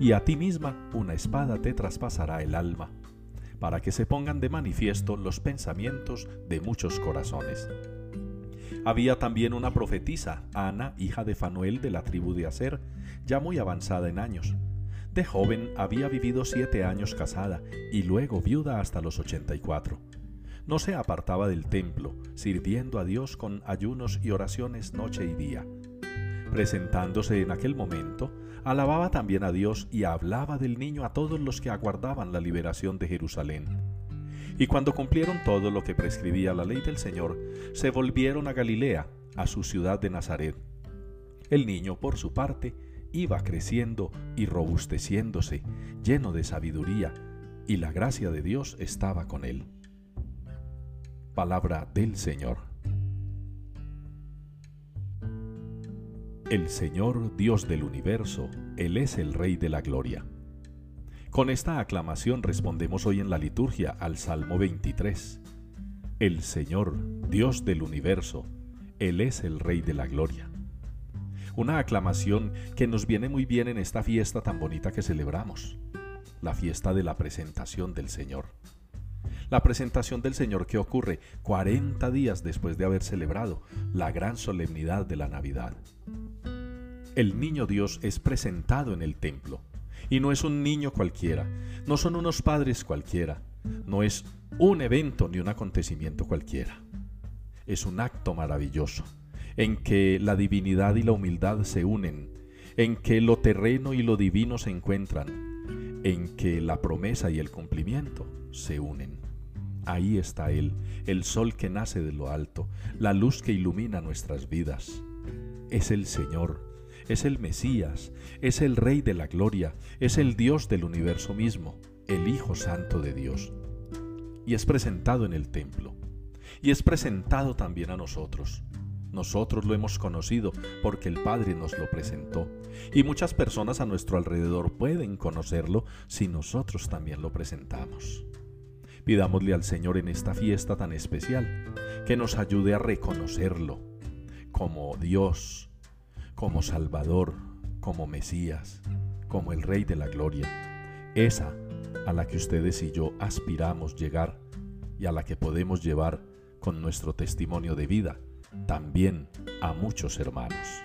y a ti misma una espada te traspasará el alma, para que se pongan de manifiesto los pensamientos de muchos corazones. Había también una profetisa, Ana, hija de Fanuel de la tribu de Aser, ya muy avanzada en años. De joven había vivido siete años casada y luego viuda hasta los ochenta y cuatro. No se apartaba del templo, sirviendo a Dios con ayunos y oraciones noche y día. Presentándose en aquel momento, alababa también a Dios y hablaba del niño a todos los que aguardaban la liberación de Jerusalén. Y cuando cumplieron todo lo que prescribía la ley del Señor, se volvieron a Galilea, a su ciudad de Nazaret. El niño, por su parte, iba creciendo y robusteciéndose, lleno de sabiduría, y la gracia de Dios estaba con él. Palabra del Señor. El Señor Dios del universo, Él es el Rey de la Gloria. Con esta aclamación respondemos hoy en la liturgia al Salmo 23. El Señor Dios del universo, Él es el Rey de la Gloria. Una aclamación que nos viene muy bien en esta fiesta tan bonita que celebramos, la fiesta de la presentación del Señor. La presentación del Señor que ocurre 40 días después de haber celebrado la gran solemnidad de la Navidad el niño Dios es presentado en el templo. Y no es un niño cualquiera, no son unos padres cualquiera, no es un evento ni un acontecimiento cualquiera. Es un acto maravilloso, en que la divinidad y la humildad se unen, en que lo terreno y lo divino se encuentran, en que la promesa y el cumplimiento se unen. Ahí está Él, el sol que nace de lo alto, la luz que ilumina nuestras vidas. Es el Señor, es el Mesías, es el Rey de la Gloria, es el Dios del universo mismo, el Hijo Santo de Dios. Y es presentado en el templo. Y es presentado también a nosotros. Nosotros lo hemos conocido porque el Padre nos lo presentó. Y muchas personas a nuestro alrededor pueden conocerlo si nosotros también lo presentamos. Pidámosle al Señor en esta fiesta tan especial que nos ayude a reconocerlo como Dios, como Salvador, como Mesías, como el Rey de la Gloria, esa a la que ustedes y yo aspiramos llegar y a la que podemos llevar con nuestro testimonio de vida también a muchos hermanos.